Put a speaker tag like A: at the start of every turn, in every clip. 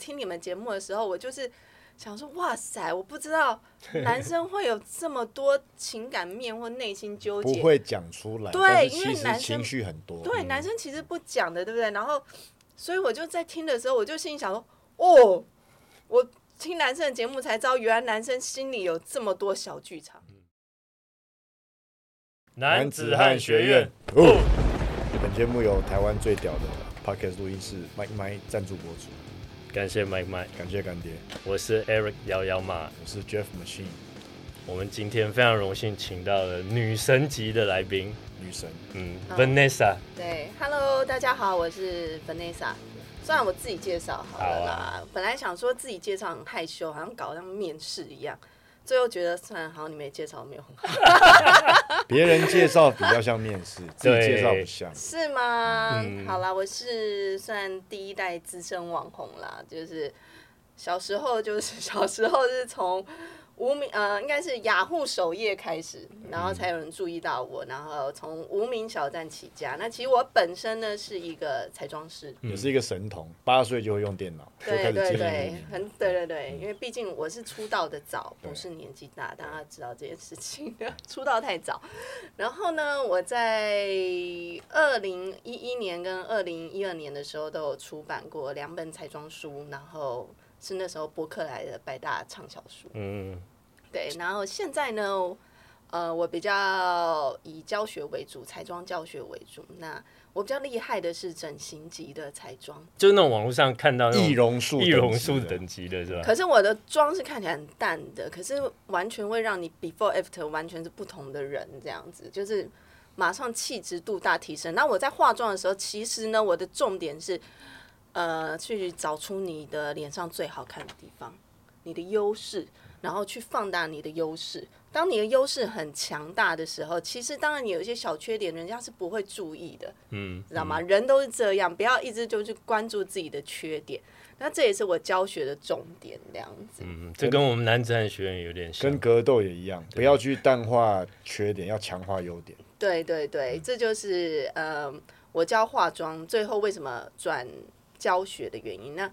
A: 听你们节目的时候，我就是想说，哇塞，我不知道男生会有这么多情感面或内心纠结，
B: 不会讲出来，
A: 对因为男生
B: 其实情绪很多。
A: 对，
B: 嗯
A: 男生其实不讲的，对不对？然后，所以我就在听的时候，我就心里想说，哦，我听男生的节目才知道，原来男生心里有这么多小剧场。
C: 男子汉学院，
B: 哦。本节目由台湾最屌的 Podcast 录音室 Mike Mike 赞助播出，
C: 感谢 Mike Mike，
B: 感谢干爹，
C: 我是 Eric 幺幺马。
B: 我是 Jeff Machine
C: 我们今天非常荣幸请到了女神级的来宾，
B: 女神。
C: 嗯
A: 好
C: ，Vanessa，
A: 对，Hello，大家好，我是 Vanessa。虽然我自己介绍好了啦，
C: 好啊。
A: 本来想说自己介绍很害羞，好像搞得像面试一样，最后觉得算了，好像你没介绍没有很好，
B: 别人介绍比较像面试，自己介绍不像。
A: 是吗？
C: 嗯
A: 好啦，我是算第一代资深网红啦，就是小时候就是小时候是从无名呃，应该是雅虎首页开始，然后才有人注意到我，然后从无名小站起家。那其实我本身呢是一个彩妆师，
B: 也是一个神童，八岁就会用电脑，就开
A: 对对对，很对对对，因为毕竟我是出道的早，不是年纪大，大家知道这件事情，出道太早。然后呢，我在二零一一年跟二零一二年的时候都有出版过两本彩妆书，然后是那时候博客来的百大畅销书。
C: 嗯，
A: 对，然后现在呢，呃，我比较以教学为主，彩妆教学为主。那我比较厉害的是整形级的彩妆，
C: 就是那种网络上看到
B: 易容术，
C: 易容术等级的是吧？
A: 可是我的妆是看起来很淡的，可是完全会让你 before after 完全是不同的人，这样子就是马上气质度大提升。那我在化妆的时候，其实呢，我的重点是呃去找出你的脸上最好看的地方，你的优势，然后去放大你的优势。当你的优势很强大的时候，其实当然你有一些小缺点，人家是不会注意的。
C: 嗯，
A: 知道吗？人都是这样，不要一直就去关注自己的缺点。那这也是我教学的重点，这样子。
C: 嗯，这跟我们男子汉学院有点像
B: 跟。格斗也一样，不要去淡化缺点，要强化优点。
A: 对对对，这就是呃，我教化妆最后为什么转教学的原因。那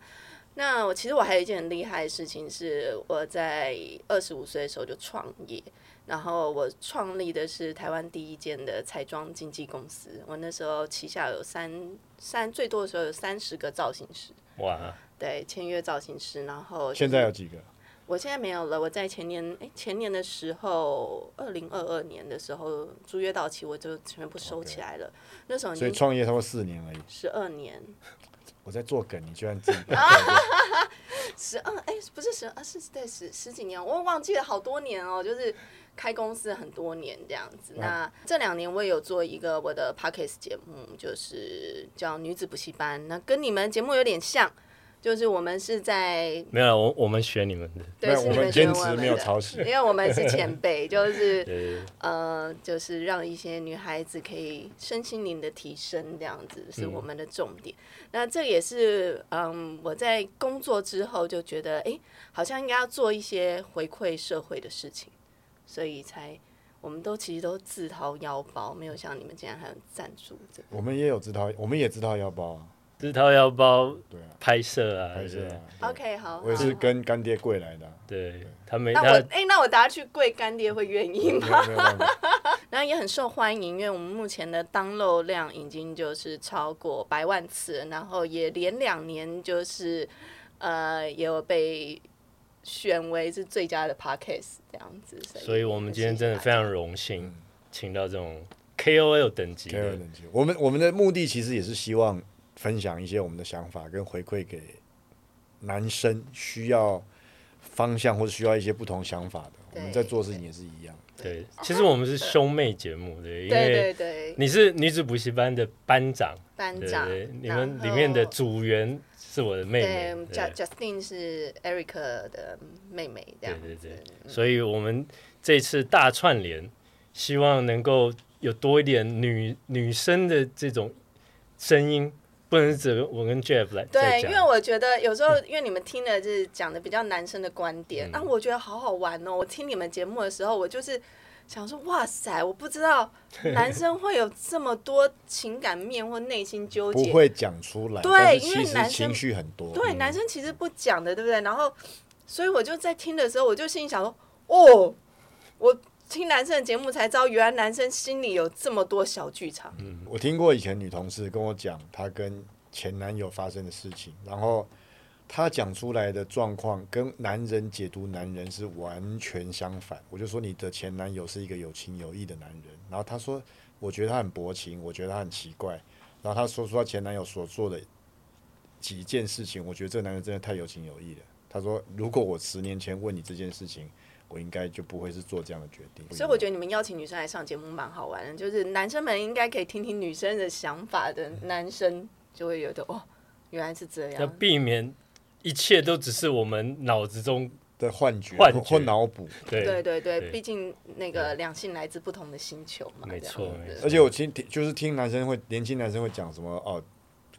A: 那我其实我还有一件很厉害的事情，是我在二十五岁的时候就创业，然后我创立的是台湾第一间的彩妆经纪公司。我那时候旗下有三三最多的时候有三十个造型师。
C: 哇，
A: 对，签约造型师，然后、
B: 现在有几个？
A: 我现在没有了。我在前年，哎，前年的时候，二零二二年的时候，租约到期，我就全部收起来了。那时候你
B: 所以创业差不多四年而已。
A: 十二年，
B: 我在做梗，你居然自己
A: 十二，哎，不是十二，是对十十几年，我忘记了好多年哦，就是开公司很多年这样子。那这两年我也有做一个我的 podcast 节目，就是叫女子补习班，那跟你们节目有点像，就是我们是在
C: 没有，我我们学你们的，
A: 对，是
B: 我们坚
A: 学我们
B: 持没有
A: 的
B: 抄袭
A: 因。为我们是前辈，就是
C: 对，
A: 呃，就是让一些女孩子可以身心灵的提升，这样子是我们的重点。那这也是嗯，我在工作之后就觉得，哎、好像应该要做一些回馈社会的事情，所以才我们都其实都自掏腰包，没有像你们竟然还有赞助的。
B: 我们也有自掏，我们也自掏腰包啊，
C: 自掏腰包
B: 对啊，
C: 拍摄啊，
B: 拍摄啊。对。
A: OK，好，
B: 我也是
A: 好。
B: 跟干爹跪来的啊，
C: 对，他没
A: 那我
C: 他
A: 哎、那我等下去跪干爹会愿意吗？
B: 有没有办法。
A: 然后也很受欢迎，因为我们目前的 download 量已经就是超过百万次，然后也连两年就是呃也有被选为是最佳的 podcast 这样子，
C: 所以我们今天真的非常荣
B: 嗯。
C: 幸，请到这种 KOL 等级
B: K 二
C: 的，
B: 等级，我们我们的目的其实也是希望分享一些我们的想法，跟回馈给男生需要方向或者需要一些不同想法的。我们在做事情也是一样。
C: 对，其实我们是兄妹节目，对，因为
A: 对对，
C: 你是女子补习班的班长，
A: 班长
C: 对，，你们里面的组员是我的妹妹
A: ，，Just
C: 对。
A: Justine 是 Eric 的妹妹这样。子，
C: 对对。对，所以我们这次大串联，希望能够有多一点女女生的这种声音，不能只我跟 Jeff 来
A: 对，因为，我觉得有时候，因为你们听的是讲的比较男生的观点，
C: 嗯
A: 那、我觉得好好玩哦。我听你们节目的时候，我就是想说哇塞，我不知道 男生会有这么多情感面或内心纠结，
B: 不会讲出来，
A: 对因为男生
B: 情绪很多。
A: 对，
B: 嗯
A: 男生其实不讲的，对不对？然后，所以我就在听的时候，我就心里想说，哦，我听男生的节目才知道，原来男生心里有这么多小剧场。
B: 嗯我听过以前女同事跟我讲她跟前男友发生的事情，然后她讲出来的状况跟男人解读男人是完全相反。我就说你的前男友是一个有情有义的男人，然后她说我觉得他很薄情，我觉得他很奇怪，然后她说出她前男友所做的几件事情，我觉得这个男人真的太有情有义了。她说如果我十年前问你这件事情。我应该就不会是做这样的决定，
A: 所以我觉得你们邀请女生来上节目蛮好玩的，就是男生们应该可以听听女生的想法的，男生就会觉得哦，原来是这样
C: 要
A: 样。
C: 避免一切都只是我们脑子中
B: 的幻觉
C: 幻觉
B: 或或脑补，
C: 对
A: 对对对，毕竟那个两性来自不同的星球嘛，
C: 没错
B: 而且我听听就是听男生会年轻男生会讲什么哦，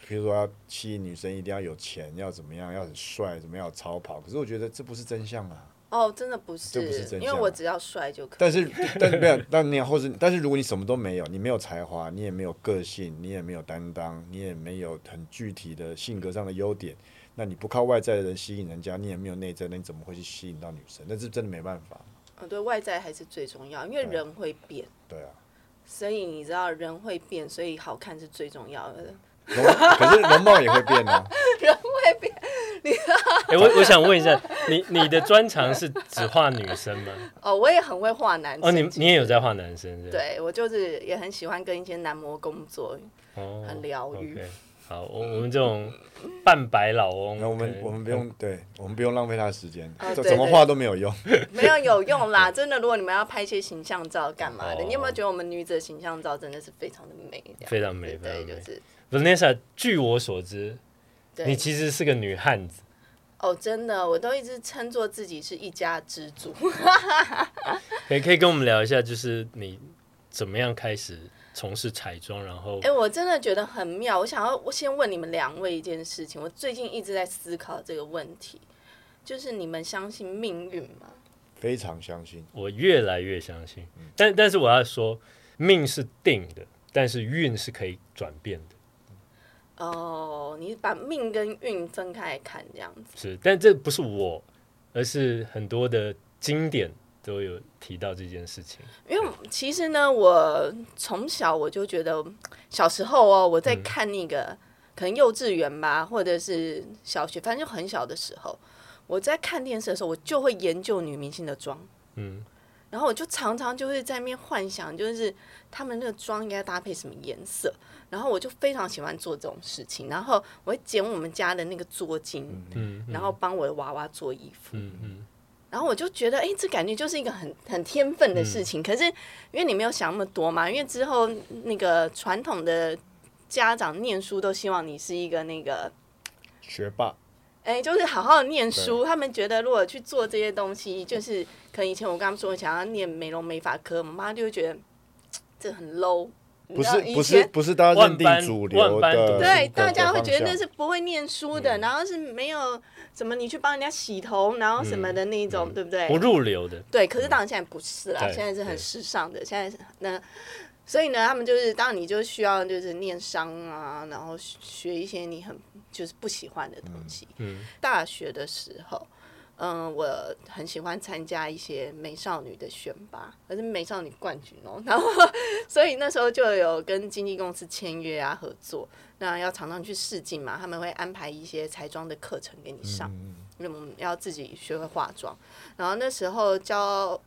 B: 比如说要吸引女生一定要有钱，要怎么样，要很帅，怎么样要超跑。可是我觉得这不是真相啊。
A: 哦，真的不是，
B: 这不是真
A: 因为我只要帅就可以。
B: 但是 但是没有，但你或是但是如果你什么都没有，你没有才华，你也没有个性，你也没有担当，你也没有很具体的性格上的优点，那你不靠外在的人吸引人家，你也没有内在，那你怎么会去吸引到女生？那是真的没办法。
A: 嗯，对外在还是最重要，因为人会变，
B: 对啊，
A: 所以你知道人会变，所以好看是最重要的。
B: 容可是容貌也会变啊。
C: 哎、我我想问一下，你你的专长是只画女生吗？
A: 哦，我也很会画男生。
C: 哦，你你也有在画男生是是？
A: 对我就是也很喜欢跟一些男模工作，
C: 哦，
A: 很疗愈
C: 好，我我们这种半白老翁，
B: 那我们我们不用，对我们不用浪费他的时间 怎怎么画都没有用。
A: 没有有用啦。真的，如果你们要拍一些形象照干嘛的，
C: 哦
A: 你有没有觉得我们女子的形象照真的是非常的美？
C: 非常美，
A: 对对，
C: 非常美。
A: 就是
C: Vanessa，据我所知，你其实是个女汉子。
A: 哦，真的，我都一直称作自己是一家之主。
C: 可以可以跟我们聊一下，就是你怎么样开始从事彩妆，然后
A: 哎、我真的觉得很妙。我想要，我先问你们两位一件事情。我最近一直在思考这个问题，就是你们相信命运吗？
B: 非常相信，
C: 我越来越相信。但但是我要说，命是定的，但是运是可以转变的。
A: 哦，你把命跟运分开来看，这样子。
C: 是，但这不是我，而是很多的经典都有提到这件事情。
A: 因为其实呢，我从小我就觉得，小时候哦，我在看那个、可能幼稚园吧，或者是小学，反正就很小的时候，我在看电视的时候，我就会研究女明星的妆。
C: 嗯，
A: 然后我就常常就会在那边幻想，就是他们那个妆应该搭配什么颜色，然后我就非常喜欢做这种事情。然后我会捡我们家的那个桌巾，
C: 嗯，
A: 然后帮我的娃娃做衣服。
C: 嗯嗯，
A: 然后我就觉得，哎，这感觉就是一个很很天分的事情。可是因为你没有想那么多嘛，因为之后那个传统的家长念书都希望你是一个那个，
B: 学霸
A: 哎，就是好好的念书。他们觉得如果去做这些东西，就是可能以前我跟他们说想要念美容美发科，我妈就会觉得这很 low。你
B: 不是不是不是大家认定主流的，
A: 对，大家会觉得那是不会念书的，然后是没有什么你去帮人家洗头，然后什么的那种，对不对？
C: 不入流的。
A: 对，可是当然现在不是啦，
C: 对
A: 现在是很时尚的。现在是那，所以呢，他们就是当然你就需要就是念商啊，然后学学一些你很就是不喜欢的东西。
C: 嗯，
A: 大学的时候，嗯，我很喜欢参加一些美少女的选拔，可是美少女冠军哦。然后，所以那时候就有跟经纪公司签约啊，合作。那要常常去试镜嘛，他们会安排一些彩妆的课程给你上。
B: 嗯
A: 因为我们要自己学会化妆。然后那时候教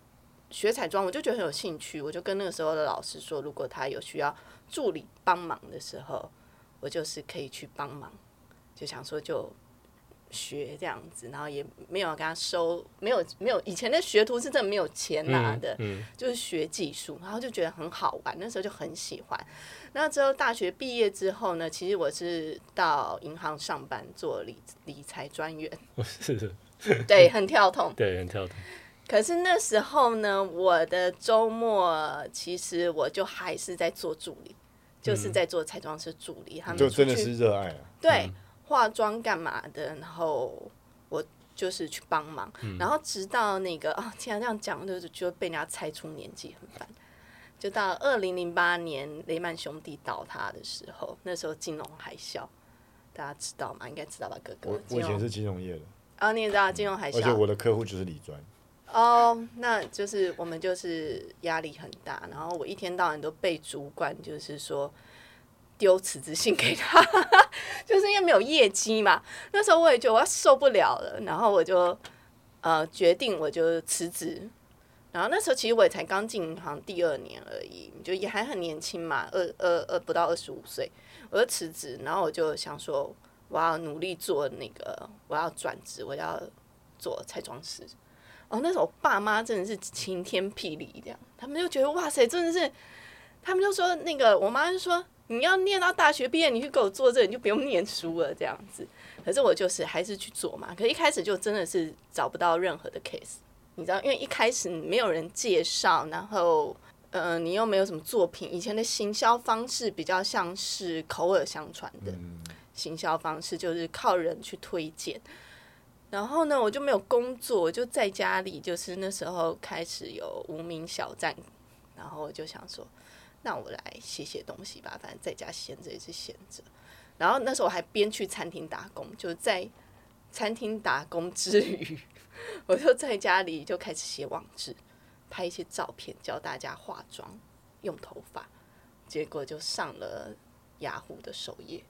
A: 学彩妆，我就觉得很有兴趣，我就跟那个时候的老师说，如果他有需要助理帮忙的时候，我就是可以去帮忙，就想说就学这样子，然后也没有跟他收，没有没有以前的学徒是真的没有钱拿的，
C: 嗯，
A: 就是学技术，然后就觉得很好玩，那时候就很喜欢。那之后大学毕业之后呢，其实我是到银行上班做理理财专员，
C: 我是是，
A: 对，很跳痛。
C: 对，很跳痛。
A: 可是那时候呢，我的周末其实我就还是在做助理，就是在做彩妆师助理。他们
B: 就真的是热爱啊。
A: 对化妆干嘛的，然后我就是去帮忙，然后直到那个啊，天啊，这样讲就是就被人家猜出年纪很烦。就到二零零八年雷曼兄弟倒塌的时候，那时候金融海啸，大家知道吗？应该知道吧，哥哥
B: 我。我以前是金融业的，
A: 啊，你也知道金融海
B: 而且
A: 啸
B: 我的客户就是理专。
A: 哦，那就是我们就是压力很大，然后我一天到晚都被主管就是说丢辞职信给他，就是因为没有业绩嘛。那时候我也觉得我要受不了了，然后我就呃决定我就辞职。然后那时候其实我也才刚进银行第二年而已，就也还很年轻嘛，二二二不到二十五岁，我就辞职，然后我就想说我要努力做那个，我要转职，我要做彩妆师。哦，那时候我爸妈真的是晴天霹雳，这样他们就觉得哇塞，真的是，他们就说那个我妈就说你要念到大学毕业，你去给我做这个，你就不用念书了这样子。可是我就是还是去做嘛，可一开始就真的是找不到任何的 case，你知道，因为一开始没有人介绍，然后呃你又没有什么作品，以前的行销方式比较像是口耳相传的行销方式，就是靠人去推荐。然后呢，我就没有工作，我就在家里，就是那时候开始有无名小站，然后我就想说，那我来写写东西吧，反正在家闲着也是闲着。然后那时候我还边去餐厅打工，就在餐厅打工之余，我就在家里就开始写网志，拍一些照片，教大家化妆、用头发，结果就上了雅虎的首页。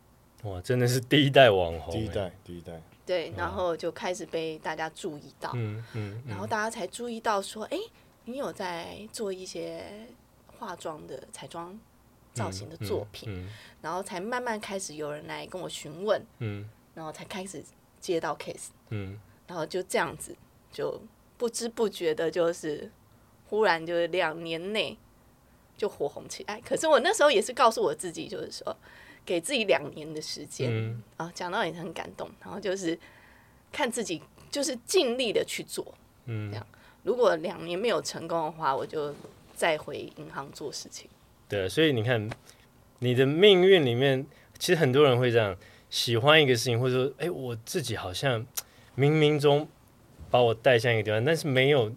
C: 哇，真的是第一代网红，哎，
B: 第一代，第一代，
A: 对，然后就开始被大家注意到，
C: 嗯嗯，
A: 然后大家才注意到说，哎，你有在做一些化妆的彩妆造型的作品，
C: 嗯
A: 然后才慢慢开始有人来跟我询问，
C: 嗯。
A: 然后才开始接到 case，
C: 嗯。
A: 然后就这样子，就不知不觉的，就是忽然就是两年内就火红起来。可是我那时候也是告诉我自己，就是说给自己两年的时间、
C: 嗯。
A: 啊，讲到也很感动。然后就是看自己就是尽力的去做，
C: 嗯。
A: 这样。如果两年没有成功的话，我就再回银行做事情。
C: 对，所以你看，你的命运里面，其实很多人会这样，喜欢一个事情，或者说，哎，我自己好像冥冥中把我带向一个地方，但是没有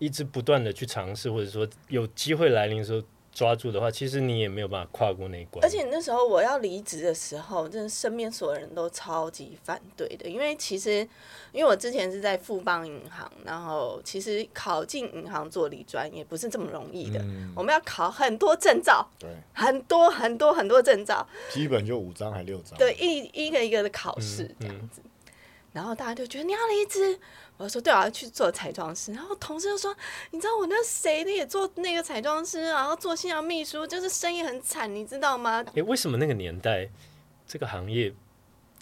C: 一直不断的去尝试，或者说有机会来临的时候抓住的话，其实你也没有办法跨过那一关。
A: 而且那时候我要离职的时候，真的身边所有人都超级反对的，因为其实因为我之前是在富邦银行，然后其实考进银行做理专也不是这么容易的，
B: 嗯
A: 我们要考很多证照，
B: 对，
A: 很多很多很多证照，
B: 基本就五张还六张。
A: 对，一一个一个的考试
C: 嗯
A: 这样子。然后大家就觉得你要离职，我就说对啊，我要去做彩妆师。然后同事就说，你知道我那谁的也做那个彩妆师，然后做新娘秘书，就是生意很惨，你知道吗？
C: 诶，为什么那个年代这个行业，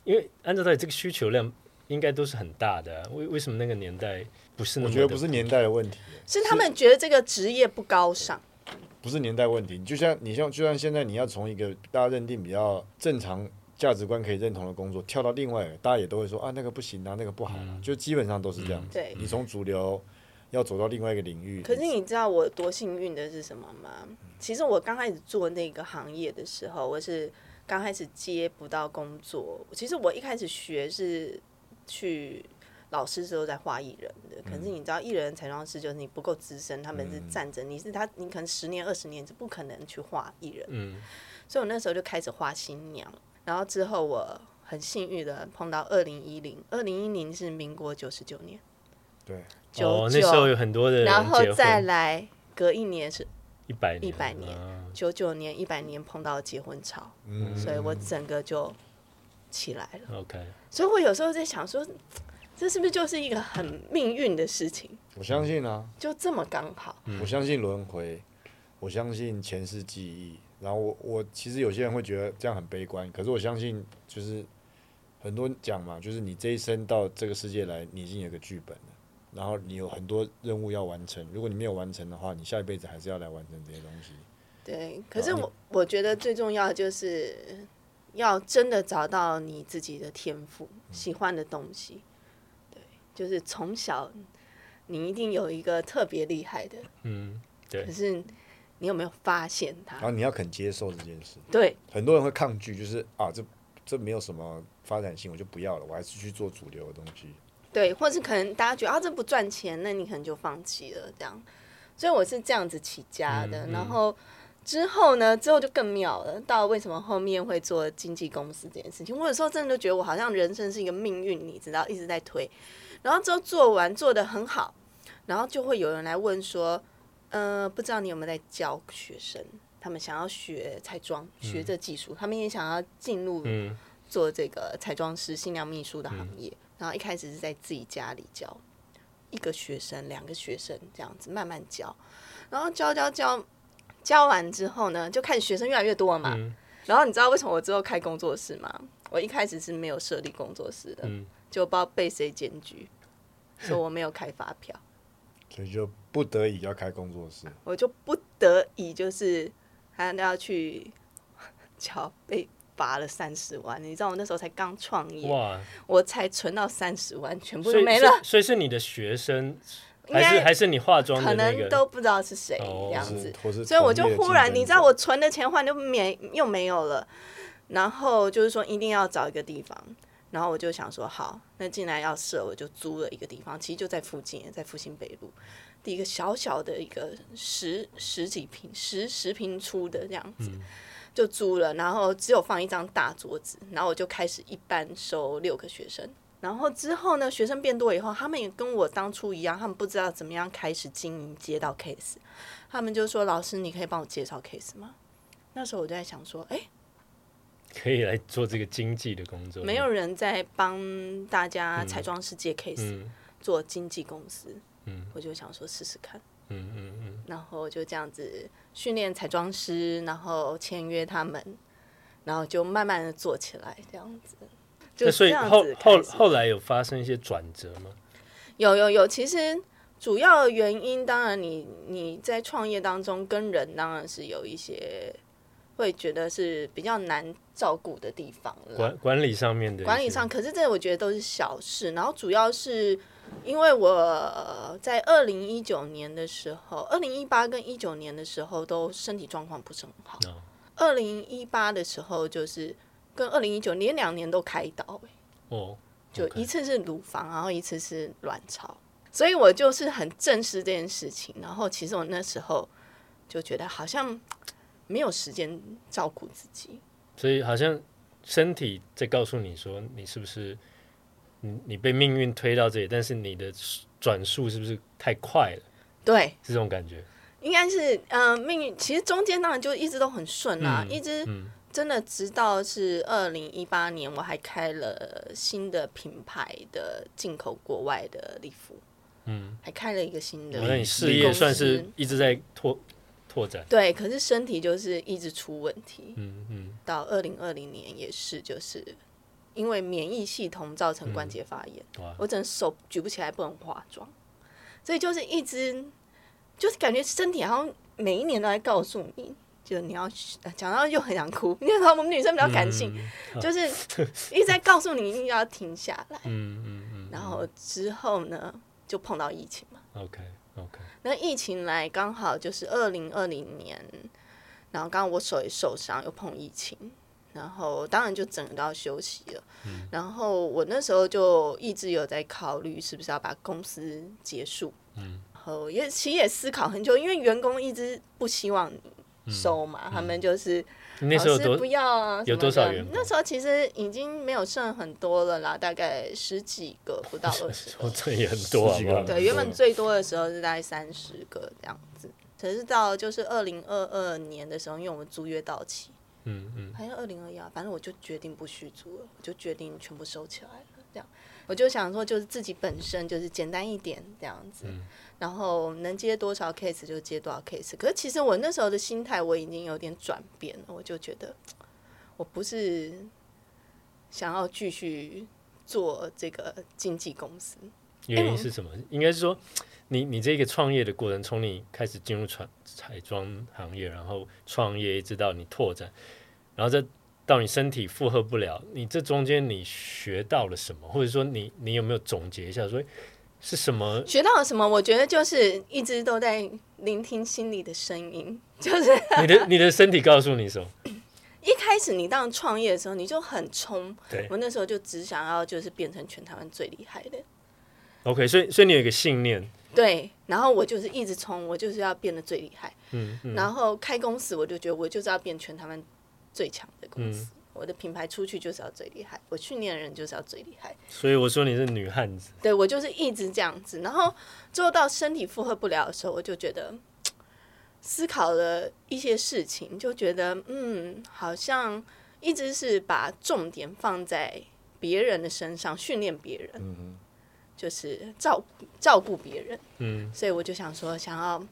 C: 因为按照道理这个需求量应该都是很大的、啊，为为什么那个年代不是那么？
B: 我觉得不是年代的问题，
A: 是他们觉得这个职业不高尚。
B: 不是年代问题。你就像你像，就像现在你要从一个大家认定比较正常价值观可以认同的工作，跳到另外一个，大家也都会说啊那个不行啊，那个不好啊，就基本上都是这样子。
A: 对
B: 你从主流要走到另外一个领域，
A: 可是你知道我多幸运的是什么吗？其实我刚开始做那个行业的时候，我是刚开始接不到工作。其实我一开始学是去老师时候在画艺人的，可是你知道艺人彩妆师就是你不够资深，他们是站着，你是他，你可能十年二十年是不可能去画艺人。
C: 嗯
A: 所以我那时候就开始画新娘，然后之后我很幸运的碰到二零一零，二零一零是民国九十九年，
B: 对，
A: 九
C: 哦，那时候有很多的人
A: 然后再来隔一年是
C: 一百年
A: ，100年
C: 啊
A: 九九年、一百年碰到结婚潮，
B: 嗯，
A: 所以我整个就起来了。
C: OK，
A: 所以我有时候在想说，这是不是就是一个很命运的事情？
B: 我相信啊，
A: 就这么刚好，
C: 嗯
B: 我相信轮回，我相信前世记忆。然后我我其实有些人会觉得这样很悲观，可是我相信就是很多讲嘛，就是你这一生到这个世界来，你已经有个剧本了，然后你有很多任务要完成。如果你没有完成的话，你下一辈子还是要来完成这些东西。
A: 对。可是我我觉得最重要就是要真的找到你自己的天赋，喜欢的东西。对，就是从小你一定有一个特别厉害的，
C: 嗯，对
A: 可是你有没有发现它
B: 然？后你要肯接受这件事。
A: 对，
B: 很多人会抗拒，就是啊，这这没有什么发展性，我就不要了，我还是去做主流的东西。
A: 对，或是可能大家觉得啊这不赚钱，那你可能就放弃了这样。所以我是这样子起家的，
C: 嗯嗯
A: 然后之后呢，之后就更妙了。到为什么后面会做经纪公司这件事情，我有时候真的就觉得我好像人生是一个命运，你知道，一直在推。然后之后做完做的很好，然后就会有人来问说，呃，不知道你有没有在教学生，他们想要学彩妆，学这技术，他们也想要进入
C: 嗯
A: 做这个彩妆师、新娘秘书的行业。然后一开始是在自己家里教一个学生、两个学生这样子慢慢教，然后教教教教完之后呢，就开始学生越来越多了嘛。
C: 嗯
A: 然后你知道为什么我之后开工作室吗？我一开始是没有设立工作室的，
C: 嗯，
A: 就不知道被谁检举，说我没有开发票，
B: 所以就不得已要开工作室。
A: 我就不得已就是还要去 缴被罚了三十万。你知道我那时候才刚创业，
C: 哇，
A: 我才存到三十万，全部
C: 所以
A: 都没了，
C: 所以所以是你的学生，还是
A: 应该
C: 还是你化妆
A: 可
C: 的那个？
A: 能都不知道是谁
C: 哦
A: 这样子。
B: 或是
A: 所以我就忽然，你知道我存的钱忽然就没又没有了，然后就是说一定要找一个地方，然后我就想说好，那进来要设，我就租了一个地方，其实就在附近，在复兴北路，第一个小小的一个十十几平十十平出的这样子。就租了，然后只有放一张大桌子，然后我就开始一班收六个学生，然后之后呢，学生变多以后，他们也跟我当初一样，他们不知道怎么样开始经营接到 case，他们就说：“老师，你可以帮我介绍 case 吗？”那时候我就在想说：“哎、
C: 可以来做这个经济的工作。
A: 没有人在帮大家彩妆师接 case，、
C: 嗯
A: 做经纪公司。”
C: 嗯
A: 我就想说试试看，
C: 嗯嗯嗯，
A: 然后就这样子训练彩妆师，然后签约他们，然后就慢慢的做起来，这样子。就
C: 那所以后后后来有发生一些转折吗？
A: 有有有，其实主要的原因，当然你你在创业当中跟人当然是有一些会觉得是比较难照顾的地方了。
C: 管管理上面的
A: 管理上，可是这我觉得都是小事。然后主要是因为我呃在二零一九年的时候，二零一八跟一九年的时候都身体状况不是很好
C: 哦。
A: 二零一八的时候就是跟二零一九连两年都开刀、欸
C: 哦，
A: 就一次是乳房，然后一次是卵巢，所以我就是很正视这件事情。然后其实我那时候就觉得好像没有时间照顾自己，
C: 所以好像身体在告诉你说，你是不是你你被命运推到这里，但是你的转速是不是太快了？
A: 对，
C: 是这种感觉。
A: 应该是嗯、呃命运。其实中间当然就一直都很顺啊，
C: 嗯
A: 一直
C: 嗯
A: 真的直到是二零一八年，我还开了新的品牌的进口国外的礼服，
C: 嗯，
A: 还开了一个新的
C: 那你事业算是一直在拓拓展。
A: 对，可是身体就是一直出问题。
C: 嗯嗯。
A: 到二零二零年也是，就是因为免疫系统造成关节发炎，
C: 哇。
A: 我整个手举不起来，不能化妆，所以就是一直就是感觉身体好像每一年都在告诉你，就你要呃讲到又很想哭，因为我们女生比较感性，就是一直在告诉你一定要停下来，
C: 嗯嗯嗯
A: 然后之后呢就碰到疫情嘛。
C: ，OK OK，
A: 那疫情来刚好就是二零二零年，然后刚刚我手也受伤，又碰疫情，然后当然就整个都要休息了。然后我那时候就一直有在考虑是不是要把公司结束。
C: 嗯
A: 然后也其实也思考很久，因为员工一直不希望你收嘛，他们就是
C: 你那时候多
A: 老师不要啊，
C: 有多少员工
A: 那时候其实已经没有剩很多了啦，大概十几个，不到二十。
C: 这也很多好不好
B: 十几个？
A: 对，原本最多的时候是大概三十个这样子，可是到就是二零二二年的时候，因为我们租约到期，
C: 嗯嗯
A: 还是二零二一啊，反正我就决定不续租了，我就决定全部收起来了。这样，我就想说，就是自己本身就是简单一点这样子，
C: 嗯
A: 然后能接多少 case 就接多少 case。可是其实我那时候的心态我已经有点转变了，我就觉得我不是想要继续做这个经纪公司，
C: 原因是什么？应该是说，你你这个创业的过程，从你开始进入彩彩妆行业，然后创业一直到你拓展，然后再到你身体负荷不了，你这中间你学到了什么？或者说你你有没有总结一下说是什么？
A: 学到了什么？我觉得就是一直都在聆听心里的声音。就是
C: 你的你的身体告诉你什么？
A: 一开始你当创业的时候，你就很冲。
C: 对
A: 我那时候就只想要就是变成全台湾最厉害的
C: ，OK，所以所以你有一个信念，
A: 对，然后我就是一直冲，我就是要变得最厉害。
C: 嗯嗯
A: 然后开公司，我就觉得我就是要变全台湾最强的公司。
C: 嗯
A: 我的品牌出去就是要最厉害，我训练的人就是要最厉害。
C: 所以我说你是女汉子，
A: 对我就是一直这样子，然后最后到身体负荷不了的时候，我就觉得思考了一些事情，就觉得嗯，好像一直是把重点放在别人的身上，训练别人，
B: 嗯
A: 就是照照顾别人。
C: 嗯
A: 所以我就想说，想要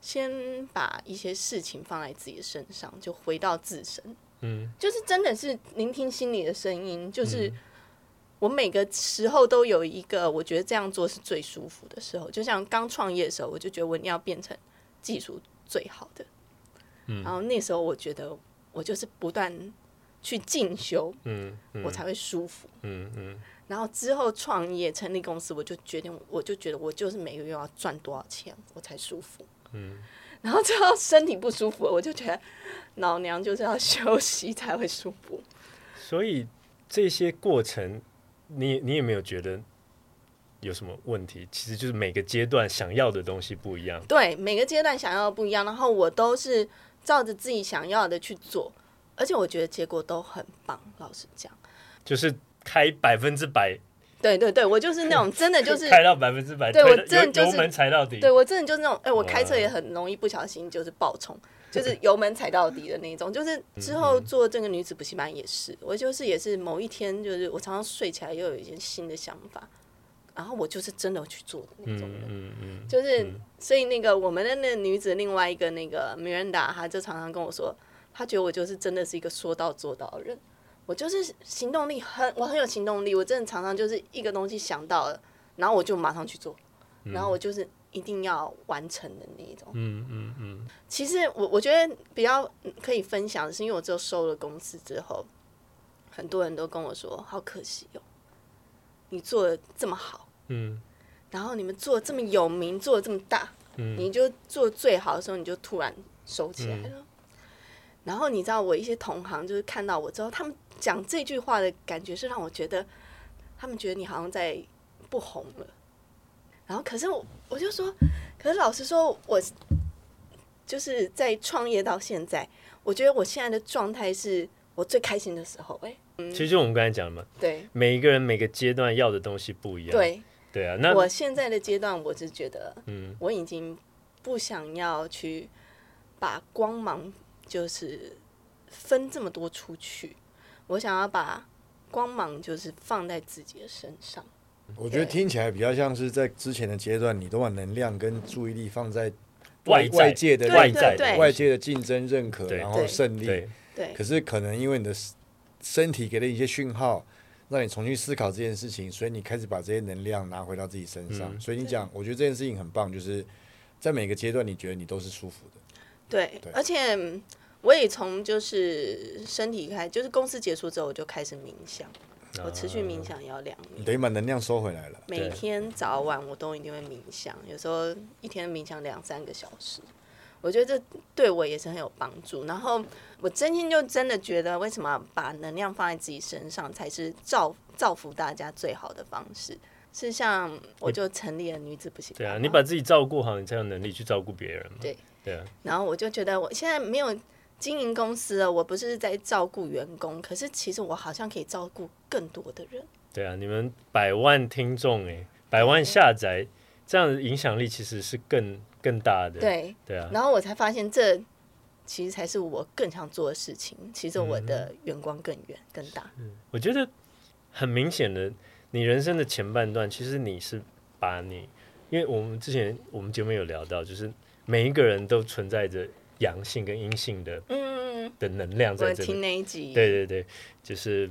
A: 先把一些事情放在自己的身上，就回到自身，
C: 嗯
A: 就是真的是聆听心里的声音。就是
C: 嗯
A: 我每个时候都有一个我觉得这样做是最舒服的时候。就像刚创业的时候，我就觉得我一定要变成技术最好的，
C: 嗯
A: 然后那时候我觉得我就是不断去进修，
C: 嗯嗯
A: 我才会舒服。
C: 嗯嗯
A: 然后之后创业成立公司，我就决定，我就觉得我就是每个月要赚多少钱，我才舒服。
C: 嗯，
A: 然后最后身体不舒服了，我就觉得老娘就是要休息才会舒服。
C: 所以这些过程，你你有没有觉得有什么问题？其实就是每个阶段想要的东西不一样。
A: 对，每个阶段想要的不一样，然后我都是照着自己想要的去做，而且我觉得结果都很棒。老实讲，
C: 就是开百分之百，
A: 对对对，我就是那种真的就 是
C: 开到百分之百，
A: 对我真的就是
C: 油油门踩到底。
A: 对我真的就是那种，哎、我开车也很容易不小心就是爆冲，就是油门踩到底的那种。就是之后做这个女子补习班也是，我就是也是某一天，就是我常常睡起来又有一些新的想法，然后我就是真的去做的那种人。
C: 嗯嗯
A: 就是所以那个我们的那女子另外一个那个 Miranda，她就常常跟我说，她觉得我就是真的是一个说到做到的人。我就是行动力很，我很有行动力，我真的常常就是一个东西想到了，然后我就马上去做，然后我就是一定要完成的那一种。
C: 嗯嗯嗯。
A: 其实我我觉得比较可以分享的是，因为我只有收了公司之后，很多人都跟我说，好可惜哦，你做的这么好，
C: 嗯。
A: 然后你们做的这么有名，做的这么大，
C: 嗯。
A: 你就做得最好的时候，你就突然收起来了。然后你知道，我一些同行就是看到我之后，他们讲这句话的感觉是让我觉得，他们觉得你好像在不红了。然后可是我我就说，可是老实说，我就是在创业到现在，我觉得我现在的状态是我最开心的时候、哎，
C: 其实就我们刚才讲的嘛，
A: 对
C: 每一个人每个阶段要的东西不一样。
A: 对，
C: 对啊，那
A: 我现在的阶段，我是觉得，
C: 嗯
A: 我已经不想要去把光芒就是分这么多出去，我想要把光芒就是放在自己的身上。
B: 我觉得听起来比较像是在之前的阶段，你都把能量跟注意力放在
C: 外
B: 外界的
A: 对
C: 外在
B: 外界的竞争、认可，然后胜利。
C: 对
A: 对
B: 可是可能因为你的身体给了一些讯号，让你重新思考这件事情，所以你开始把这些能量拿回到自己身上。
C: 嗯
B: 所以你讲，我觉得这件事情很棒，就是在每个阶段，你觉得你都是舒服的。
A: 对，
B: 对
A: 而且嗯我也从就是身体开，就是公司结束之后，我就开始冥想，我持续冥想要两年。
B: 等于把能量收回来了。
A: 每天早晚我都一定会冥想，有时候一天冥想两三个小时，我觉得这对我也是很有帮助。然后我真心就真的觉得，为什么把能量放在自己身上才是造造福大家最好的方式？是像我就成立了女子补习班，
C: 对啊，你把自己照顾好，你才有能力去照顾别人嘛。
A: 对
C: 对啊，
A: 然后我就觉得我现在没有经营公司了，我不是在照顾员工，可是其实我好像可以照顾更多的人。
C: 对啊，你们百万听众哎，百万下载，这样的影响力其实是更更大的。
A: 对，
C: 对啊，
A: 然后我才发现这其实才是我更想做的事情。其实我的
C: 嗯
A: 远光更远更大。
C: 我觉得很明显的，你人生的前半段，其实你是把你，因为我们之前我们节目有聊到，就是每一个人都存在着阳性跟阴性的
A: 嗯，
C: 的能量在这里。
A: 那一集，
C: 对对对，就是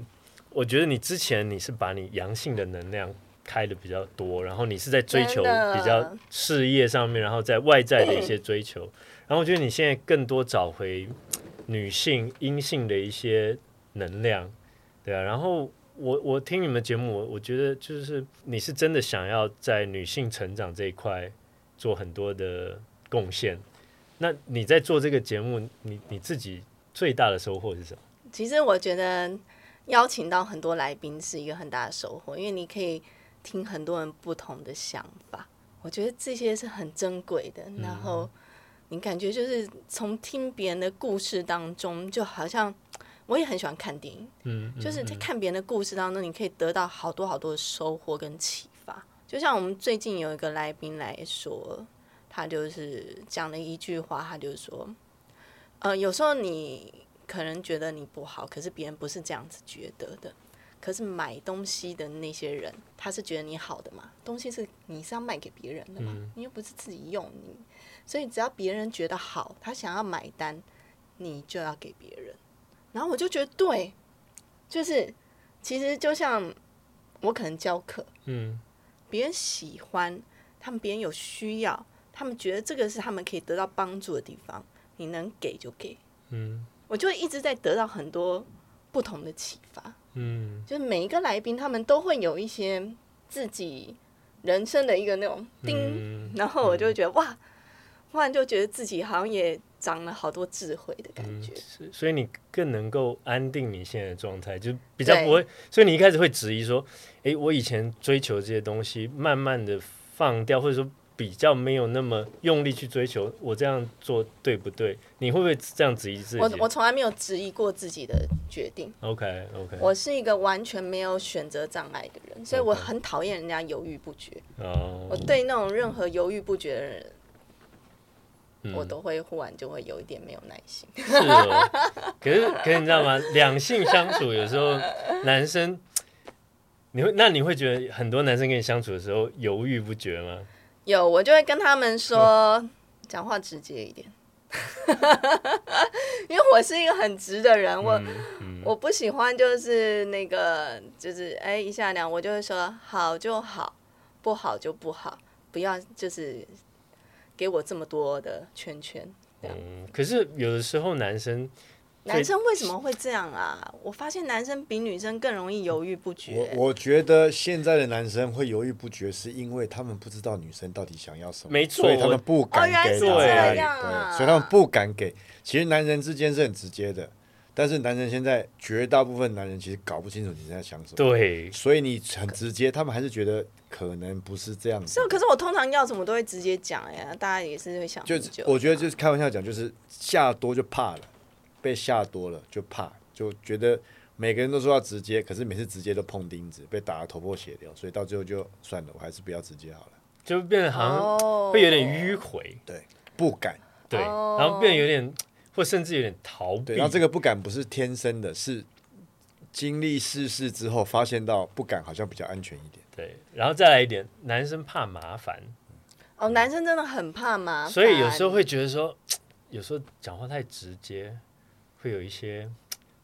C: 我觉得你之前你是把你阳性的能量开的比较多，然后你是在追求比较事业上面，然后在外在的一些追求，然后我觉得你现在更多找回女性阴性的一些能量，对啊，然后。我我听你们节目，我我觉得就是你是真的想要在女性成长这一块做很多的贡献。那你在做这个节目，你你自己最大的收获是什么？
A: 其实我觉得邀请到很多来宾是一个很大的收获，因为你可以听很多人不同的想法，我觉得这些是很珍贵的。然后你感觉就是从听别人的故事当中，就好像我也很喜欢看电影，
C: 嗯，
A: 就是在看别人的故事当中，你可以得到好多好多的收获跟启发。就像我们最近有一个来宾来说，他就是讲了一句话，他就是说，呃，有时候你可能觉得你不好，可是别人不是这样子觉得的。可是买东西的那些人，他是觉得你好的嘛？东西是你是要卖给别人的嘛？你又不是自己用，你所以只要别人觉得好，他想要买单，你就要给别人。然后我就觉得对，就是其实就像我可能教课，
C: 嗯，
A: 别人喜欢，他们别人有需要，他们觉得这个是他们可以得到帮助的地方，你能给就给，
C: 嗯，
A: 我就一直在得到很多不同的启发。
C: 嗯，
A: 就是每一个来宾，他们都会有一些自己人生的一个那种叮，
C: 嗯
A: 然后我就会觉得哇，忽然就觉得自己好像也长了好多智慧的感觉。
C: 是所以你更能够安定你现在的状态，就比较不会。所以你一开始会质疑说，诶，我以前追求这些东西，慢慢的放掉，或者说比较没有那么用力去追求，我这样做对不对？你会不会这样质疑自己？
A: 我我从来没有质疑过自己的决定
C: ，OK OK，
A: 我是一个完全没有选择障碍的人，所以我很讨厌人家犹豫不决。
C: 哦，
A: 我对那种任何犹豫不决的人，
C: 嗯
A: 我都会忽然就会有一点没有耐心。
C: 是哦，可是可是你知道吗？两性相处有时候男生，你会那你会觉得很多男生跟你相处的时候犹豫不决吗？
A: 有，我就会跟他们说，讲话直接一点，因为我是一个很直的人，我、
C: 嗯
A: 我不喜欢就是那个就是哎一下两，我就会说好就好，不好就不好，不要就是给我这么多的圈圈。
C: 嗯，可是有的时候男生
A: 男生为什么会这样啊？我发现男生比女生更容易犹豫不决。
B: 我我觉得现在的男生会犹豫不决，是因为他们不知道女生到底想要什么，
C: 没错
B: 所以他们不敢
A: 哦原来
C: 是
B: 给答案
C: 这
A: 样啊
B: 对，所以他们不敢给。其实男人之间是很直接的，但是男人现在绝大部分男人其实搞不清楚你在想什么，
C: 对
B: 所以你很直接，他们还是觉得可能不是这样子
A: 是，。可是我通常要什么都会直接讲呀，大家也是会想
B: 就。我觉得就是开玩笑讲，就是下多就怕了，被吓多了就怕，就觉得每个人都说要直接，可是每次直接都碰钉子，被打得头破血流，所以到最后就算了，我还是不要直接好了，
C: 就变得好像
A: 哦
C: 会有点迂回，对
B: 不敢。
C: 对，
A: 哦
C: 然后变得有点或甚至有点逃避
B: 对，。然后这个不敢不是天生的，是经历世事之后发现到不敢好像比较安全一点。
C: 对，然后再来一点，男生怕麻烦，
A: 哦，男生真的很怕麻烦，
C: 所以有时候会觉得说，有时候讲话太直接，会有一些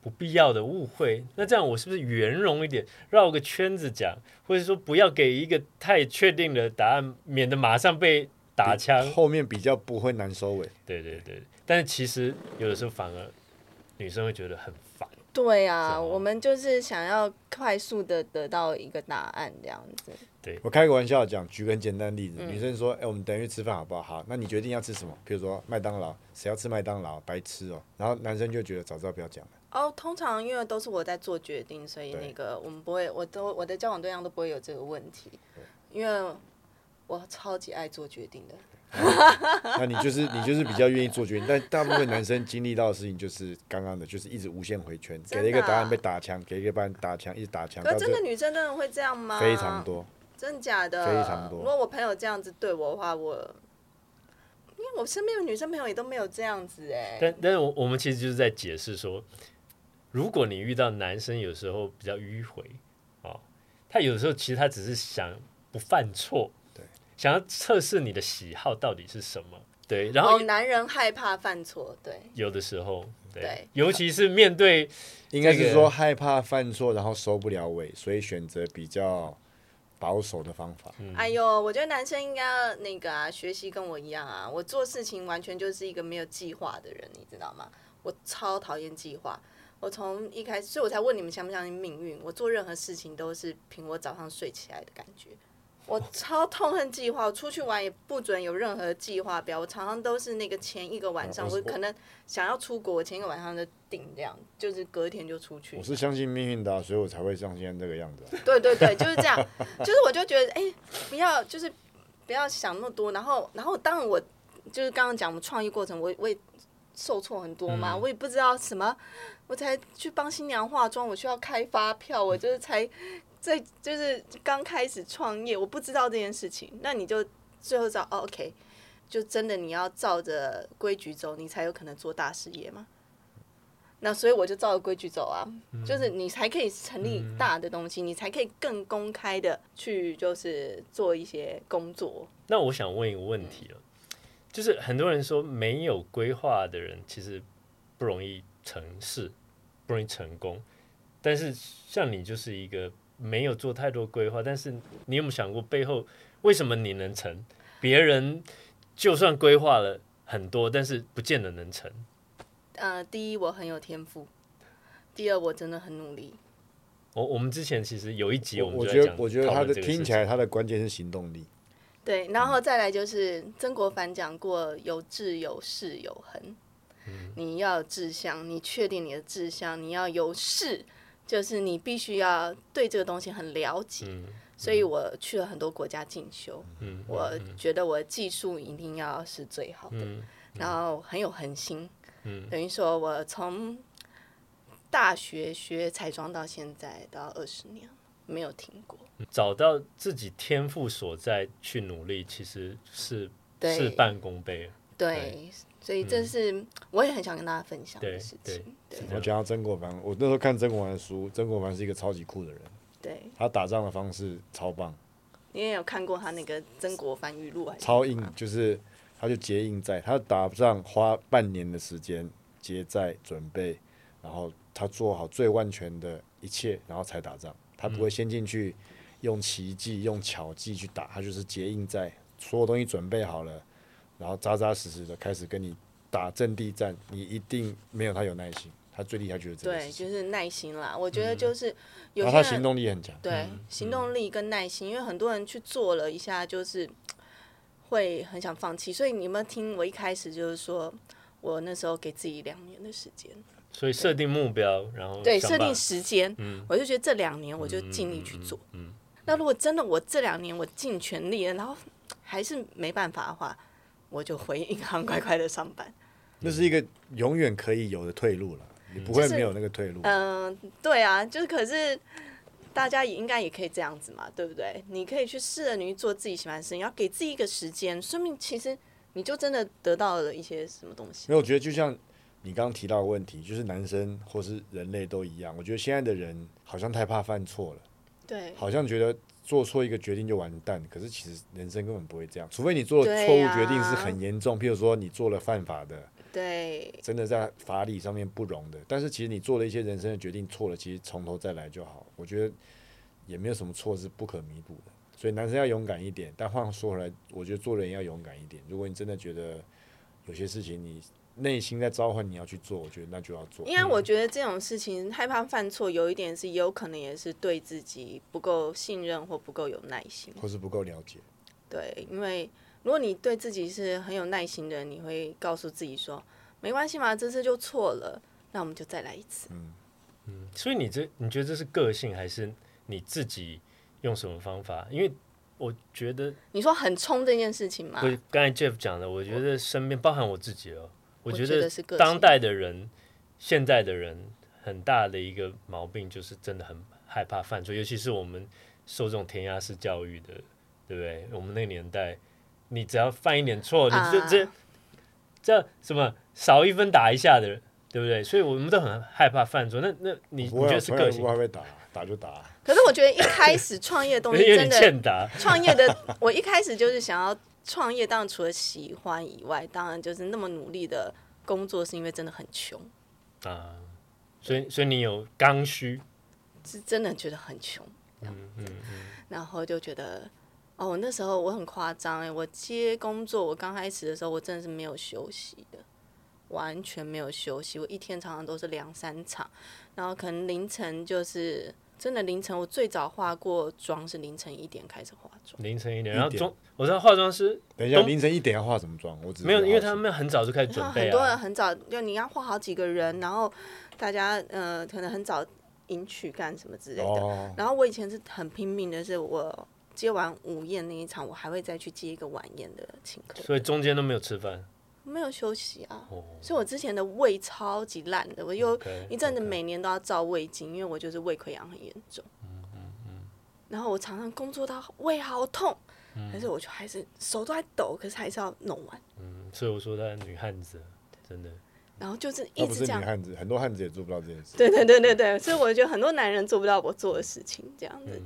C: 不必要的误会。那这样我是不是圆融一点，绕个圈子讲，或者说不要给一个太确定的答案，免得马上被打枪？
B: 后面比较不会难收尾。
C: 对对对，但是其实有的时候反而女生会觉得很烦。
A: 对啊，我们就是想要快速的得到一个答案，这样子。
B: 对我开个玩笑讲，举个很简单的例子，
A: 嗯
B: 女生说：“哎、我们等一下去吃饭好不好？”好，那你决定要吃什么？比如说麦当劳，谁要吃麦当劳？白痴哦、然后男生就觉得早知道不要讲了。
A: 哦，通常因为都是我在做决定，所以
B: 对
A: 那个我们不会，我都我的交往对象都不会有这个问题，因为我超级爱做决定的。
B: 那你就是你就是比较愿意做决定，但大部分男生经历到的事情就是刚刚的，就是一直无限回圈，给了一个答案被打枪，给了一个答案打枪，一直打枪，
A: 可真的女生真的会这样吗？
B: 非常，多。
A: 真的假的？
B: 非常多
A: 如果我朋友这样子对我的话，我因为我身边的女生朋友也都没有这样子哎、
C: 但但是我我们其实就是在解释说，如果你遇到男生有时候比较迂回哦，他有时候其实他只是想不犯错，
B: 对，
C: 想要测试你的喜好到底是什么，对，然后
A: 哦，男人害怕犯错，对，
C: 有的时候，对，
A: 对
C: 尤其是面对
B: 应该是说害怕犯错，然后收不了尾，所以选择比较保守的方法。
C: 嗯
A: 哎呦，我觉得男生应该要那个啊，学习跟我一样啊。我做事情完全就是一个没有计划的人，你知道吗？我超讨厌计划。我从一开始，所以我才问你们相不相信命运。我做任何事情都是凭我早上睡起来的感觉，我超痛恨计划，我出去玩也不准有任何计划表，我常常都是那个前一个晚上，
B: 我
A: 我可能想要出国，前一个晚上就定这样，就是隔天就出去。
B: 我。是相信命运的啊、所以我才会像现在这个样子啊、
A: 对对对，就是这样，就是我就觉得，哎、不要就是不要想那么多，然后然后当然我就是刚刚讲我们创意过程，我我也受挫很多嘛，
C: 嗯。
A: 我也不知道什么，我才去帮新娘化妆，我需要开发票，我就是才在就是刚开始创业，我不知道这件事情，那你就最后知道、哦、，OK，就真的你要照着规矩走，你才有可能做大事业嘛。那所以我就照着规矩走啊，就是你才可以成立大的东西，你才可以更公开的去就是做一些工作。
C: 那我想问一个问题了，就是很多人说没有规划的人其实不容易成事，不容易成功。但是像你就是一个没有做太多规划，但是你有没有想过背后为什么你能成？别人就算规划了很多，但是不见得能成。
A: 呃，第一我很有天赋，第二我真的很努力。
C: 我我们之前其实有一集
B: 我我
C: 们就在讲
B: 觉得我觉得他的听起来他的关键是行动力。
A: 对，然后再来就是曾国藩讲过“有志有事有恒”，你要有志向，你确定你的志向，你要有事，就是你必须要对这个东西很了解。
C: 嗯
A: 所以我去了很多国家进修，
C: 嗯
A: 我觉得我的技术一定要是最好的，
C: 嗯
A: 然后很有恒心。
C: 嗯
A: 等于说我从大学学彩妆到现在到二十年，没有停过。
C: 找到自己天赋所在去努力，其实是事半功倍。
A: 对，所以这是我也很想跟大家分享的事
C: 对
A: 情。对。
B: 我讲到曾国藩，我那时候看曾国藩的书，曾国藩是一个超级酷的人，
A: 对，
B: 他打仗的方式超棒，
A: 你也有看过他那个曾国藩语录
B: 超硬就是他就结硬在，他打仗花半年的时间结寨准备，然后他做好最万全的一切，然后才打仗。他不会先进去用奇技、用巧计去打，他就是结硬在，所有东西准备好了，然后扎扎实实的开始跟你打阵地战，你一定没有他有耐心。他最厉害就是这个
A: 对，就是耐心啦。我觉得就是有
B: 然后他行动力也很强。
A: 对行动力跟耐心，因为很多人去做了一下，就是会很想放弃。所以你有没有听我一开始就是说我那时候给自己两年的时间，
C: 所以设定目标，然后
A: 对，设定时间，
C: 嗯
A: 我就觉得这两年我就尽力去做。
C: 嗯
A: 那如果真的我这两年我尽全力了，然后还是没办法的话，我就回银行乖乖的上班。
B: 那是一个永远可以有的退路了，你不会没有那个退路。
A: 嗯、对啊，就是可是大家也应该也可以这样子嘛，对不对？你可以去试着你去做自己喜欢的事情，要给自己一个时间，说明其实你就真的得到了一些什么东西。
B: 没有我觉得就像你刚刚提到的问题，就是男生或是人类都一样。我觉得现在的人好像太怕犯错了，
A: 对，
B: 好像觉得做错一个决定就完蛋。可是其实人生根本不会这样，除非你做的错误决定是很严重，譬如说你做了犯法的，
A: 对，
B: 真的在法理上面不容的。但是其实你做了一些人生的决定错了，其实从头再来就好。我觉得也没有什么错是不可弥补的。所以男生要勇敢一点，但话说回来，我觉得做人要勇敢一点。如果你真的觉得有些事情你内心在召唤你要去做，我觉得那就要做。
A: 因为我觉得这种事情害怕犯错，有一点是有可能也是对自己不够信任或不够有耐心。
B: 或是不够了解。
A: 对，因为如果你对自己是很有耐心的人，你会告诉自己说，没关系嘛，这次就错了，那我们就再来一次。
C: 嗯所以你这你觉得这是个性，还是你自己用什么方法？因为我觉得，
A: 你说很冲这件事情吗？
C: 我刚才 Jeff 讲的，我觉得身边包含我自己哦，我觉
A: 觉
C: 得当代的人、现在的人很大的一个毛病就是真的很害怕犯错，尤其是我们受这种填鸭式教育的，对不对？我们那个年代，你只要犯一点错，你就
A: 啊
C: 这这什么少一分打一下的人，对不对？所以我们都很害怕犯错。那那你你
B: 不会啊
C: 觉得是个性
B: 不？会打，打就打。
A: 可是我觉得一开始创业的东西 真的
C: 欠打，
A: 创业的，我一开始就是想要创业，当然除了喜欢以外，当然就是那么努力的工作，是因为真的很穷，
C: 啊，所以所以你有刚需，
A: 是真的觉得很穷，
C: 嗯嗯
A: 然后就觉得。哦，那时候我很夸张哎！我接工作，我刚开始的时候，我真的是没有休息的，完全没有休息。我一天常常都是两三场，然后可能凌晨就是真的凌晨，我最早化过妆是凌晨一点开始化妆。
C: 凌晨一点，然后妆，我知道化妆师
B: 等一下，凌晨一点要化什么妆？我只
C: 没有，因为他们很早就开始准备
A: 啊很多人
C: 啊。
A: 很早，就你要画好几个人，然后大家呃可能很早迎娶干什么之类的。
B: 哦，
A: 然后我以前是很拼命的，是我接完午宴那一场，我还会再去接一个晚宴的请客，
C: 所以中间都没有吃饭。
A: 没有休息啊。
C: 哦
A: 所以我之前的胃超级烂的，我又一阵子每年都要照胃镜，因为我就是胃溃疡很严重。然后我常常工作到胃好痛，但是我就还是手都在抖，可是还是要弄完。
C: 嗯，所以我说他女汉子，真的。
A: 然后就是一直这样，
B: 女汉子，很多汉子也做不到这件事。
A: 对对对对对，所以我觉得很多男人做不到我做的事情，这样子。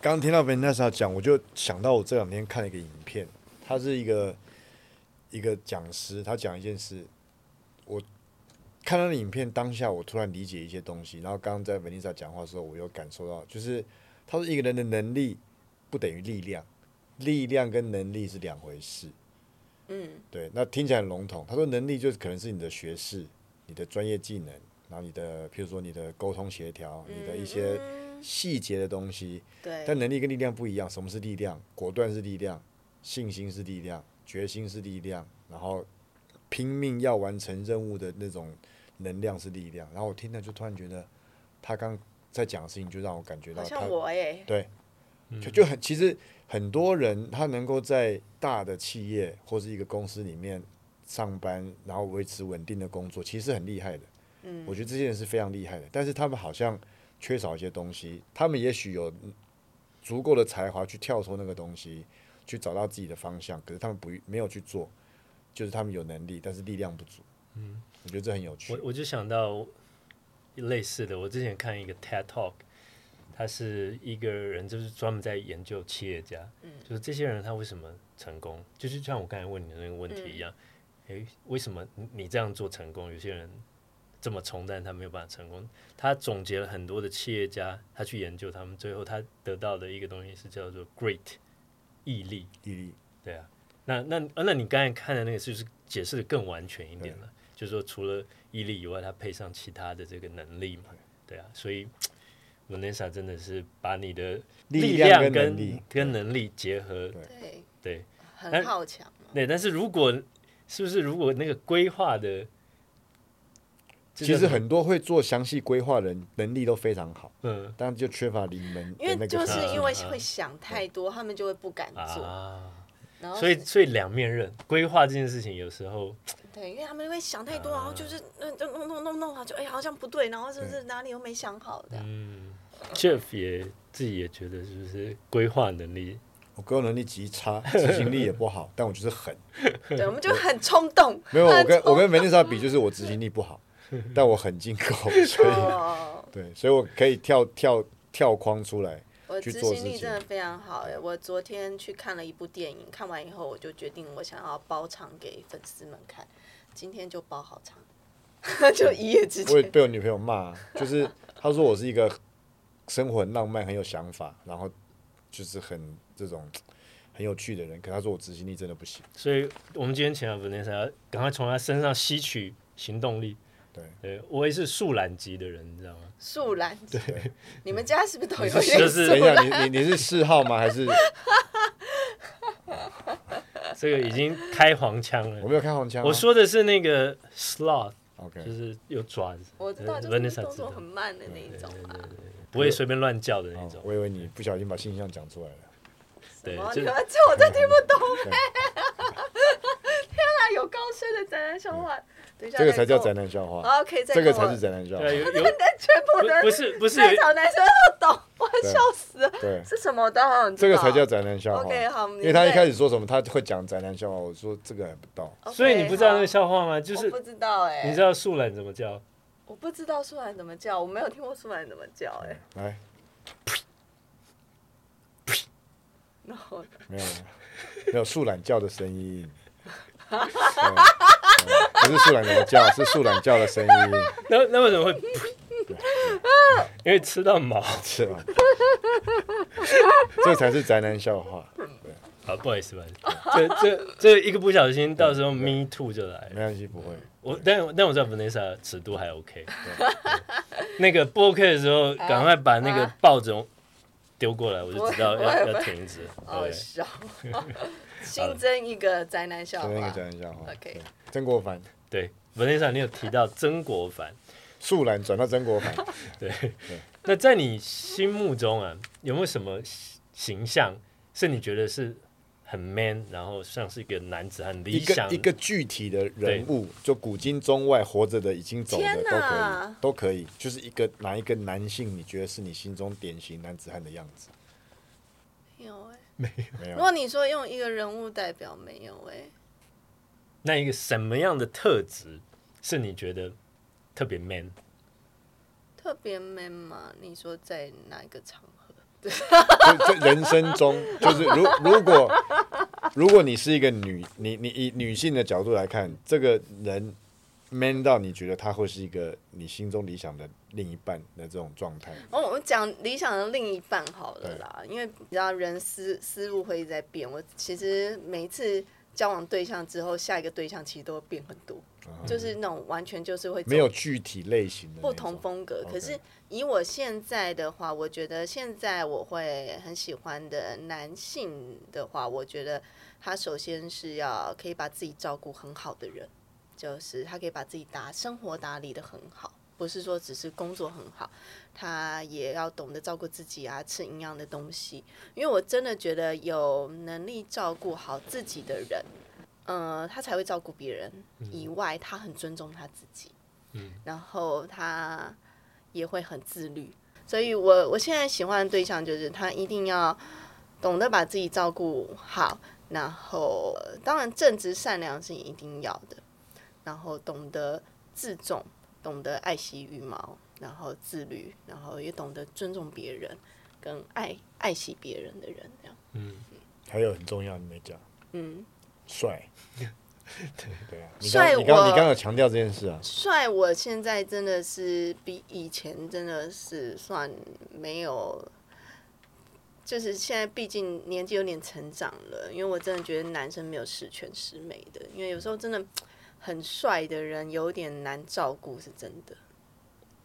B: 刚刚听到 Vanessa 讲，我就想到我这两天看了一个影片，它是一个一个讲师，他讲一件事，我看到的影片当下，我突然理解一些东西。然后刚刚在 Vanessa 讲话的时候，我又感受到，就是他说一个人的能力不等于力量，力量跟能力是两回事。
A: 嗯，
B: 对，那听起来很笼统。他说能力就是可能是你的学识、你的专业技能，然后你的，譬如说你的沟通协调，你的一些
A: 嗯
B: 细节的东西。
A: 对，
B: 但能力跟力量不一样，什么是力量？果断是力量，信心是力量，决心是力量，然后拼命要完成任务的那种能量是力量。然后我听了就突然觉得，他刚在讲的事情就让我感觉到他
A: 好像我哎、
B: 对，就就很其实很多人他能够在大的企业或是一个公司里面上班，然后维持稳定的工作，其实很厉害的。
A: 嗯
B: 我觉得这些人是非常厉害的，但是他们好像缺少一些东西。他们也许有足够的才华去跳脱那个东西，去找到自己的方向，可是他们不没有去做，就是他们有能力，但是力量不足。嗯，我觉得这很有趣
C: 我。我就想到类似的，我之前看一个 TED Talk，他是一个人就是专门在研究企业家，就是这些人他为什么成功，就是像我刚才问你的那个问题一样，诶，为什么你你这样做成功，有些人这么冲，但他没有办法成功？他总结了很多的企业家，他去研究他们，最后他得到的一个东西是叫做 Great 毅力。
B: 毅力，
C: 对啊，那那呃那你刚才看的那个就是解释的更完全一点了，就是说除了毅力以外，它配上其他的这个能力嘛，对啊，所以 Vanessa 真的是把你的
B: 力
C: 量
B: 跟
C: 跟
B: 能力，
C: 跟能力结合，
A: 对，
C: 对
A: 很好强嘛。
C: 对，但是如果是不是如果那个规划的，
B: 其实很多会做详细规划的人能力都非常好，
C: 嗯
B: 但就缺乏临门
A: 因为就是因为
C: 啊
A: 会想太多，他们就会不敢做。
C: 啊，
A: 然后
C: 所以所以两面刃，规划这件事情有时候
A: 对，因为他们会想太多，
C: 啊
A: 然后就是嗯，就弄弄弄弄好，就哎好像不对，然后是不是哪里又没想好这样？
C: 嗯，Jeff 也自己也觉得是不是规划能力
B: 我个人能力极差，执行力也不好，但我就是狠。
A: 对，我们就很冲动。
B: 没有，我跟我跟 Vanessa 比，就是我执行力不好，但我很进口，所以
A: 哦，
B: 对，所以我可以跳跳跳框出来。
A: 我执行力真的非常好哎！我昨天去看了一部电影，看完以后我就决定我想要包场给粉丝们看，今天就包好场，就一夜之间。
B: 我也被我女朋友骂，就是她说我是一个生活很浪漫、很有想法，然后就是很这种很有趣的人。可她说我执行力真的不行。
C: 所以我们今天请了 Vanessa，要赶快从她身上吸取行动力。
B: 对，
C: 对我也是树懒级的人，你知道吗？
A: 树懒，对，你们家是不是都有
B: 你是
A: 一点
C: 就是
B: 等一下，你你你是四号吗？还是
C: 这个已经开黄腔了。
B: 我没有开黄腔啊？
C: 我说的是那个
B: sloth，OK，
C: 就是有爪子，
A: 我知道，
C: 呃
A: 就是
C: Vanessa 知道
A: 动作很慢的那一种嘛。
C: 不会随便乱叫的那
B: 哦
C: 种。
B: 我以为你不小心把性象讲出来了。
C: 对，
A: 哦，
C: 就
A: 你这我真听不懂哎！天哪，有高深的宅男笑话。等一下，
B: 这个才叫宅男笑话，这个才是宅男笑话。
C: 对有有
A: 全部的
C: 不不是不是
A: 在场男生都懂，我笑死了。
B: 对，
A: 是什么我都好想知道
B: 这个才叫宅男笑话。
A: OK，好，
B: 因为他一开始说什么他会讲宅男笑话，我说这个还不到。
C: 所以你不知道那个笑话吗？就是
A: 不知道哎，
C: 你知道树懒怎么叫？
A: 我不知道树懒怎么叫，我没有听过树懒怎么叫哎。
B: 来，
A: 然后
B: 没有没有树懒叫的声音，不是树懒怎么叫，是树懒叫的声音，
C: 那那为什么会？因为吃到毛。
B: 是吧？这才是宅男笑话，
C: 啊，不好意思，不好意思，这这这一个不小心，到时候 me too 就来了。
B: 没关系，不会。
C: 我但但我知道 Vanessa 尺度还 OK，对对那个不 OK 的时候，赶快把那个
A: 啊
C: 抱枕丢过来，我就知道要要停止。
A: 好
C: 对，
A: 笑，新增一个宅男笑
B: 话。一
A: 个
B: 宅男笑话。
A: OK
B: 曾国藩，
C: 对，文天上你有提到曾国藩，
B: 素兰转到曾国藩，对。
C: 那在你心目中啊，有没有什么形象是你觉得是很 man，然后像是一个男子很理
B: 一个一个具体的人物，就古今中外活着的、已经走的都可以，都可以。就是一个哪一个男性，你觉得是你心中典型男子汉的样子？
A: 有 哎、
B: 没有如，
A: 果你说用一个人物代表，没有哎、
C: 那一个什么样的特质是你觉得特别 man？
A: 特别 man 吗？你说在哪一个场合？
B: 就就人生中，就是如如果如果你是一个女，你你以女性的角度来看，这个人 man 到你觉得他会是一个你心中理想的另一半的这种状态。
A: 哦，我们讲理想的另一半好了啦，因为你知道人思思路会一直在变。我其实每一次交往对象之后，下一个对象其实都会变很多，就是那种完全就是会走
B: 没有具体类型的
A: 不同
B: 种
A: 风格。可是以我现在的话，我觉得现在我会很喜欢的男性的话，我觉得他首先是要可以把自己照顾很好的人，就是他可以把自己打生活打理的很好。不是说只是工作很好，他也要懂得照顾自己啊，吃营养的东西。因为我真的觉得有能力照顾好自己的人，呃，他才会照顾别人。以外，他很尊重他自己，嗯然后他也会很自律。所以我我现在喜欢的对象就是他一定要懂得把自己照顾好，然后呃当然正直善良是一定要的，然后懂得自重，懂得爱惜羽毛，然后自律，然后也懂得尊重别人，跟爱爱惜别人的人这样。
B: 还有很重要你没讲，
A: 嗯，
B: 帅。对对啊，你
A: 帅
B: 刚你刚
A: 我
B: 你刚刚有强调这件事啊，
A: 帅，我现在真的是比以前真的是算没有，就是现在毕竟年纪有点成长了，因为我真的觉得男生没有十全十美的，因为有时候真的很帅的人有点难照顾，是真的。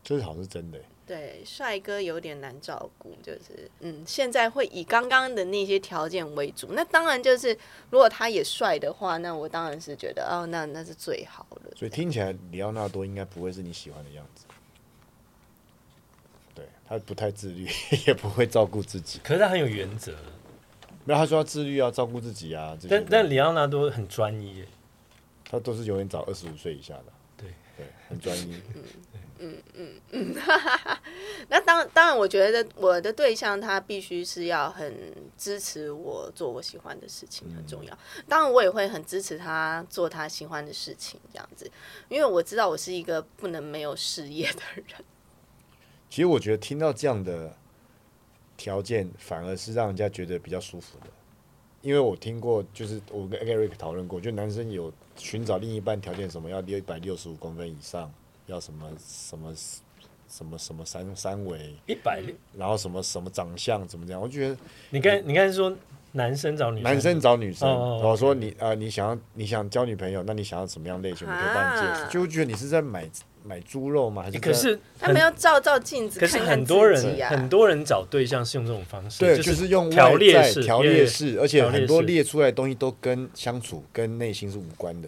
B: 这是好是真的欸。
A: 对，帅哥有点难照顾，就是嗯，现在会以刚刚的那些条件为主。那当然就是，如果他也帅的话，那我当然是觉得哦，那那是最好的。
B: 所以听起来里奥纳多应该不会是你喜欢的样子。对他不太自律，也不会照顾自己。
C: 可是他很有原则，
B: 没有，他说要自律，啊照顾自己啊。
C: 但但里奥纳多很专一耶，
B: 他都是永远找二十五岁以下的。
C: 对
B: 对，很专一嗯嗯嗯。
A: 那当当然，我觉得我的对象他必须是要很支持我做我喜欢的事情，很重要。当然，我也会很支持他做他喜欢的事情，这样子，因为我知道我是一个不能没有事业的人。
B: 其实我觉得听到这样的条件，反而是让人家觉得比较舒服的。因为我听过，就是我跟 Eric 讨论过，就男生有寻找另一半条件，什么要一百六十五公分以上，要什么什么什么什么三三围，
C: 一百六。
B: 然后什么什么长相怎么样？我觉得
C: 你刚你刚才说男生找女生，
B: 男生找女生，
C: 哦哦
B: 然后说你呃你想要你想交女朋友，那你想要什么样类型？我可以帮你介绍。
A: 啊
B: 就会觉得你是在买买猪肉吗？还是在
C: 可是
A: 他们要照照镜子
C: 可是
A: 看看
C: 很多。人很多人找对象是用这种方式，
B: 对，
C: 就
B: 就是用
C: 条列式
B: 条列式，而且很多列出来的东西都跟相处、跟内心是无关的。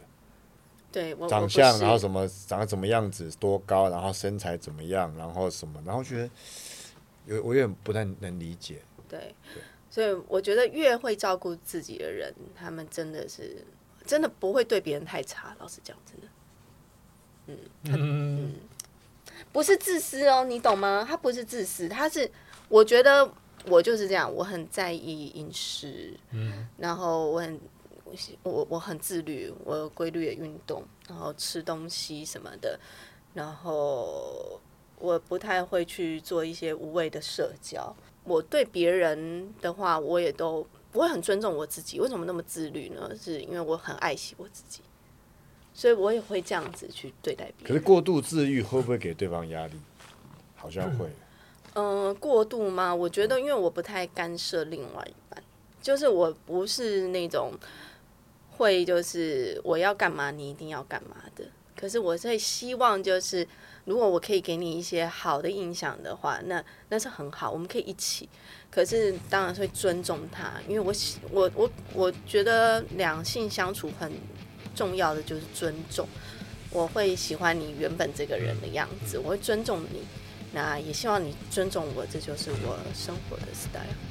A: 对，我
B: 长相，然后什么长得怎么样子，多高，然后身材怎么样，然后什么，然后觉得有我有点不太能理解。
A: 对，所以我觉得越会照顾自己的人，他们真的是真的不会对别人太差。老实讲，真的。
C: 嗯，
A: 不是自私哦，你懂吗？他不是自私，他是我觉得我就是这样，我很在意饮食，嗯，然后我很我我很自律，我有规律的运动，然后吃东西什么的，然后我不太会去做一些无谓的社交。我对别人的话，我也都我会很尊重我自己。为什么那么自律呢？是因为我很爱惜我自己，所以我也会这样子去对待别人。
B: 可是过度自愈会不会给对方压力？好像会。
A: 嗯，过度吗？我觉得，因为我不太干涉另外一半，就是我不是那种会就是我要干嘛你一定要干嘛的。可是我会希望就是如果我可以给你一些好的印象的话，那那是很好，我们可以一起。可是当然是会尊重他，因为我喜我我我觉得两性相处很重要的就是尊重。我会喜欢你原本这个人的样子，我会尊重你，那也希望你尊重我，这就是我生活的 style。